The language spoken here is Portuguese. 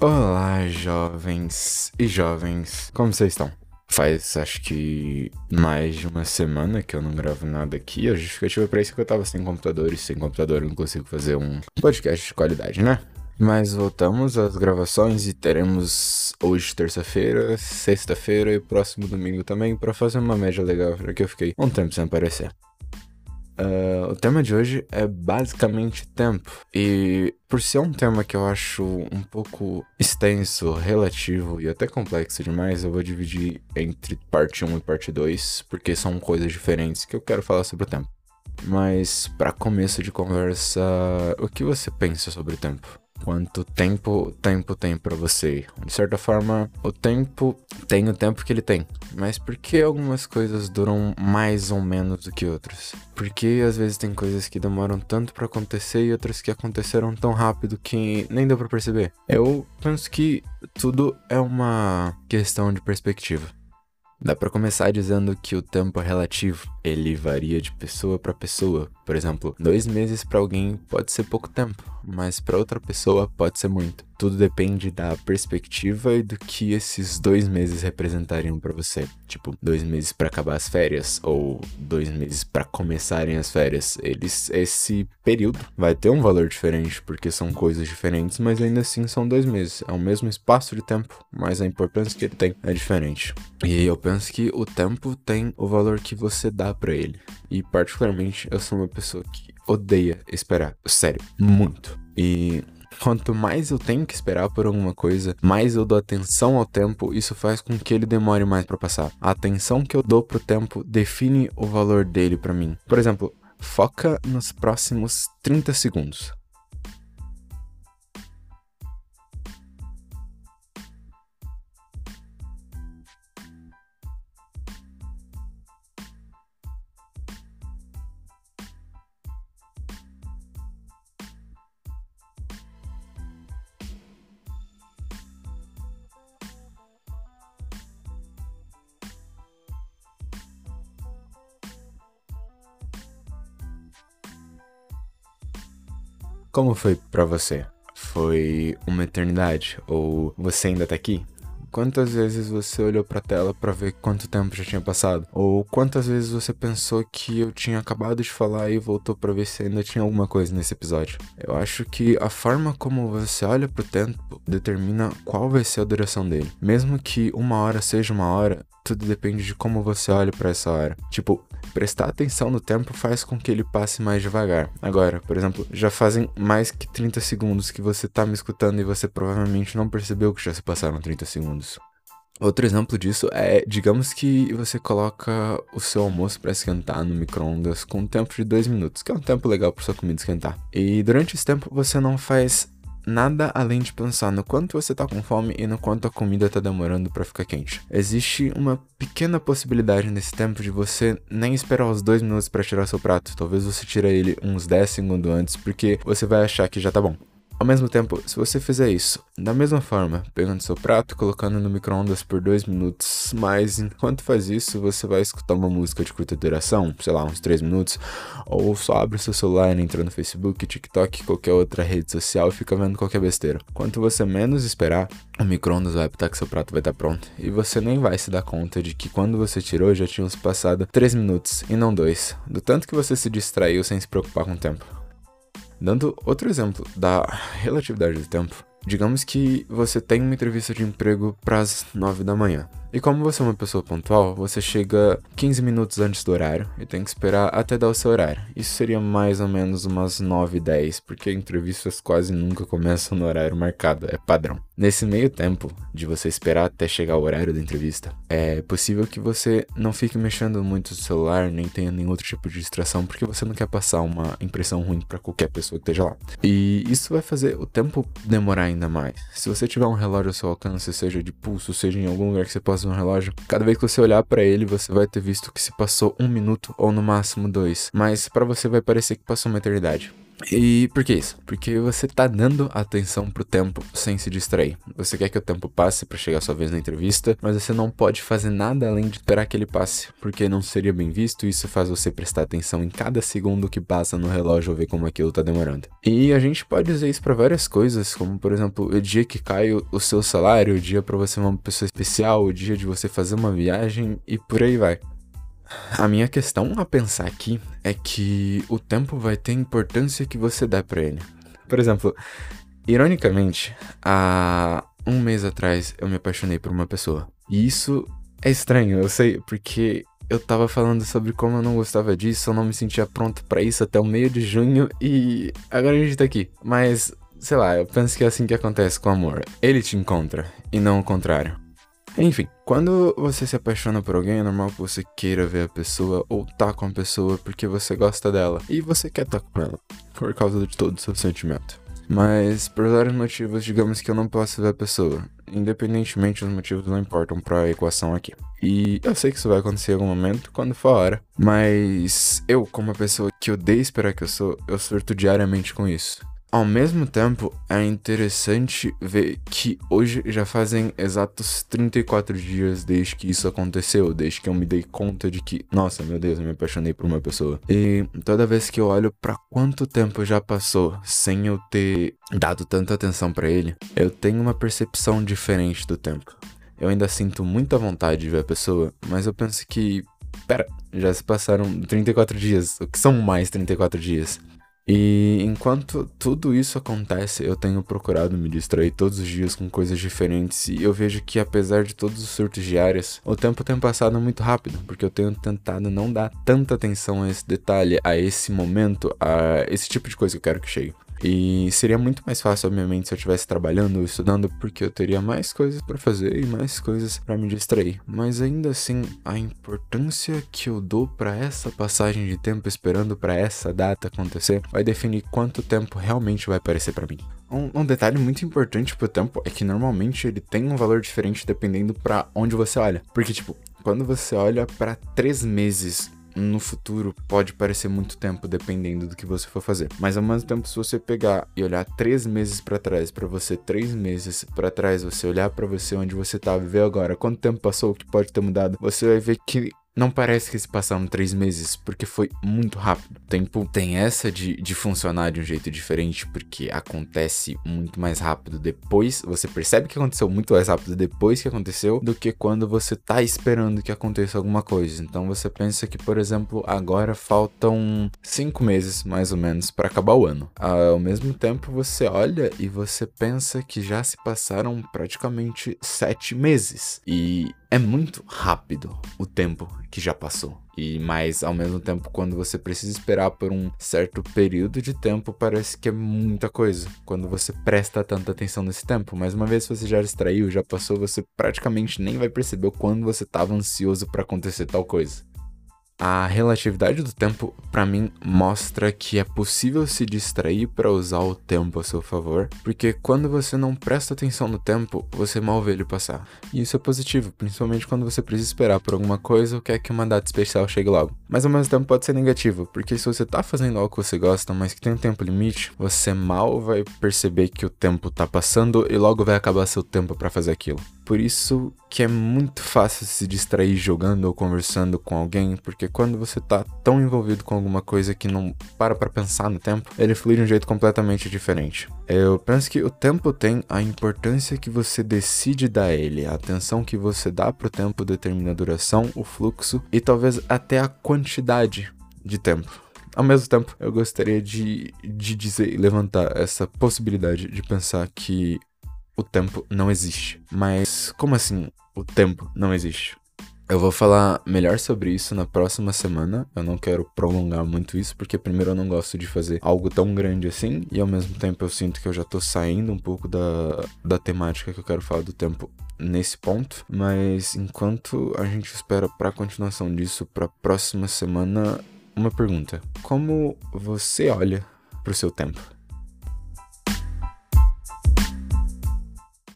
Olá, jovens e jovens, como vocês estão? Faz acho que mais de uma semana que eu não gravo nada aqui. A justificativa pra isso é que eu tava sem computador e sem computador eu não consigo fazer um podcast de qualidade, né? Mas voltamos às gravações e teremos hoje terça-feira, sexta-feira e próximo domingo também para fazer uma média legal, porque eu fiquei um tempo sem aparecer. Uh, o tema de hoje é basicamente tempo. E por ser um tema que eu acho um pouco extenso, relativo e até complexo demais, eu vou dividir entre parte 1 e parte 2, porque são coisas diferentes que eu quero falar sobre o tempo. Mas para começo de conversa, o que você pensa sobre o tempo? quanto tempo tempo tem para você. De certa forma, o tempo tem o tempo que ele tem, mas por que algumas coisas duram mais ou menos do que outras? Porque às vezes tem coisas que demoram tanto para acontecer e outras que aconteceram tão rápido que nem deu para perceber. Eu penso que tudo é uma questão de perspectiva. Dá para começar dizendo que o tempo é relativo, ele varia de pessoa para pessoa. Por exemplo, dois meses para alguém pode ser pouco tempo, mas para outra pessoa pode ser muito. Tudo depende da perspectiva e do que esses dois meses representariam para você. Tipo, dois meses para acabar as férias ou dois meses para começarem as férias. Eles, esse período vai ter um valor diferente porque são coisas diferentes, mas ainda assim são dois meses. É o mesmo espaço de tempo, mas a importância que ele tem é diferente. E eu penso que o tempo tem o valor que você dá para ele. E particularmente eu sou uma pessoa que odeia esperar. Sério, muito. E quanto mais eu tenho que esperar por alguma coisa, mais eu dou atenção ao tempo, isso faz com que ele demore mais para passar. A atenção que eu dou pro tempo define o valor dele para mim. Por exemplo, foca nos próximos 30 segundos. Como foi para você? Foi uma eternidade? Ou você ainda tá aqui? Quantas vezes você olhou pra tela para ver quanto tempo já tinha passado? Ou quantas vezes você pensou que eu tinha acabado de falar e voltou para ver se ainda tinha alguma coisa nesse episódio? Eu acho que a forma como você olha pro tempo determina qual vai ser a duração dele. Mesmo que uma hora seja uma hora, tudo depende de como você olha para essa hora. Tipo, prestar atenção no tempo faz com que ele passe mais devagar. Agora, por exemplo, já fazem mais que 30 segundos que você tá me escutando e você provavelmente não percebeu que já se passaram 30 segundos. Outro exemplo disso é, digamos que você coloca o seu almoço para esquentar no micro-ondas com um tempo de 2 minutos, que é um tempo legal para sua comida esquentar. E durante esse tempo você não faz nada além de pensar no quanto você tá com fome e no quanto a comida tá demorando para ficar quente. Existe uma pequena possibilidade nesse tempo de você nem esperar os dois minutos para tirar seu prato. Talvez você tire ele uns 10 segundos antes, porque você vai achar que já tá bom. Ao mesmo tempo, se você fizer isso da mesma forma, pegando seu prato, colocando no micro-ondas por dois minutos, mas enquanto faz isso, você vai escutar uma música de curta duração, sei lá, uns três minutos, ou só abre seu celular, entra no Facebook, TikTok, qualquer outra rede social e fica vendo qualquer besteira. Quanto você menos esperar, o micro-ondas vai apitar que seu prato vai estar pronto, e você nem vai se dar conta de que quando você tirou já tinham se passado três minutos e não dois, do tanto que você se distraiu sem se preocupar com o tempo. Dando outro exemplo da relatividade do tempo, digamos que você tem uma entrevista de emprego para as 9 da manhã. E como você é uma pessoa pontual, você chega 15 minutos antes do horário e tem que esperar até dar o seu horário. Isso seria mais ou menos umas 9 e 10, porque entrevistas quase nunca começam no horário marcado, é padrão. Nesse meio tempo de você esperar até chegar o horário da entrevista, é possível que você não fique mexendo muito no celular, nem tenha nenhum outro tipo de distração, porque você não quer passar uma impressão ruim para qualquer pessoa que esteja lá. E isso vai fazer o tempo demorar ainda mais. Se você tiver um relógio ao seu alcance, seja de pulso, seja em algum lugar que você possa no relógio. Cada vez que você olhar para ele, você vai ter visto que se passou um minuto ou no máximo dois, mas para você vai parecer que passou uma eternidade. E por que isso? Porque você tá dando atenção pro tempo sem se distrair. Você quer que o tempo passe para chegar a sua vez na entrevista, mas você não pode fazer nada além de esperar que ele passe, porque não seria bem visto e isso faz você prestar atenção em cada segundo que passa no relógio ou ver como aquilo tá demorando. E a gente pode usar isso para várias coisas, como por exemplo, o dia que cai o seu salário, o dia para você ser uma pessoa especial, o dia de você fazer uma viagem e por aí vai. A minha questão a pensar aqui é que o tempo vai ter a importância que você dá para ele. Por exemplo, ironicamente, há um mês atrás eu me apaixonei por uma pessoa. E isso é estranho, eu sei, porque eu tava falando sobre como eu não gostava disso, eu não me sentia pronto para isso até o meio de junho e agora a gente tá aqui. Mas, sei lá, eu penso que é assim que acontece com o amor. Ele te encontra e não o contrário. Enfim, quando você se apaixona por alguém, é normal que você queira ver a pessoa ou tá com a pessoa porque você gosta dela e você quer estar tá com ela por causa de todo o seu sentimento. Mas por vários motivos, digamos que eu não posso ver a pessoa. Independentemente dos motivos, não importam pra equação aqui. E eu sei que isso vai acontecer em algum momento, quando for a hora. Mas eu, como uma pessoa que odeia esperar que eu sou, eu surto diariamente com isso. Ao mesmo tempo, é interessante ver que hoje já fazem exatos 34 dias desde que isso aconteceu, desde que eu me dei conta de que, nossa, meu Deus, eu me apaixonei por uma pessoa. E toda vez que eu olho para quanto tempo já passou sem eu ter dado tanta atenção para ele, eu tenho uma percepção diferente do tempo. Eu ainda sinto muita vontade de ver a pessoa, mas eu penso que, pera, já se passaram 34 dias, o que são mais 34 dias? E enquanto tudo isso acontece, eu tenho procurado me distrair todos os dias com coisas diferentes e eu vejo que apesar de todos os surtos diários, o tempo tem passado muito rápido, porque eu tenho tentado não dar tanta atenção a esse detalhe, a esse momento, a esse tipo de coisa que eu quero que chegue. E seria muito mais fácil, obviamente, se eu estivesse trabalhando ou estudando, porque eu teria mais coisas para fazer e mais coisas para me distrair. Mas ainda assim, a importância que eu dou para essa passagem de tempo esperando para essa data acontecer vai definir quanto tempo realmente vai aparecer para mim. Um, um, detalhe muito importante pro tempo é que normalmente ele tem um valor diferente dependendo para onde você olha. Porque, tipo, quando você olha para três meses no futuro pode parecer muito tempo dependendo do que você for fazer. Mas ao mesmo tempo, se você pegar e olhar três meses para trás, para você três meses para trás, você olhar para você onde você tá, viver agora, quanto tempo passou, o que pode ter mudado, você vai ver que não parece que se passaram três meses, porque foi muito rápido. O tempo tem essa de, de funcionar de um jeito diferente, porque acontece muito mais rápido depois. Você percebe que aconteceu muito mais rápido depois que aconteceu do que quando você tá esperando que aconteça alguma coisa. Então você pensa que, por exemplo, agora faltam cinco meses mais ou menos para acabar o ano. Ao mesmo tempo, você olha e você pensa que já se passaram praticamente sete meses. E é muito rápido o tempo que já passou. E mais ao mesmo tempo, quando você precisa esperar por um certo período de tempo, parece que é muita coisa. Quando você presta tanta atenção nesse tempo. Mas uma vez você já distraiu, já passou, você praticamente nem vai perceber quando você estava ansioso para acontecer tal coisa. A relatividade do tempo, para mim, mostra que é possível se distrair para usar o tempo a seu favor, porque quando você não presta atenção no tempo, você mal vê ele passar. E isso é positivo, principalmente quando você precisa esperar por alguma coisa ou quer que uma data especial chegue logo. Mas ao mesmo tempo pode ser negativo, porque se você tá fazendo algo que você gosta, mas que tem um tempo limite, você mal vai perceber que o tempo tá passando e logo vai acabar seu tempo para fazer aquilo. Por isso que é muito fácil se distrair jogando ou conversando com alguém, porque quando você tá tão envolvido com alguma coisa que não para pra pensar no tempo, ele flui de um jeito completamente diferente. Eu penso que o tempo tem a importância que você decide dar a ele, a atenção que você dá pro tempo determina a duração, o fluxo e talvez até a quantidade de tempo. Ao mesmo tempo, eu gostaria de, de dizer e levantar essa possibilidade de pensar que o tempo não existe. Mas como assim o tempo não existe? Eu vou falar melhor sobre isso na próxima semana. Eu não quero prolongar muito isso, porque primeiro eu não gosto de fazer algo tão grande assim, e ao mesmo tempo eu sinto que eu já tô saindo um pouco da, da temática que eu quero falar do tempo nesse ponto. Mas enquanto a gente espera para a continuação disso para próxima semana, uma pergunta: como você olha pro seu tempo?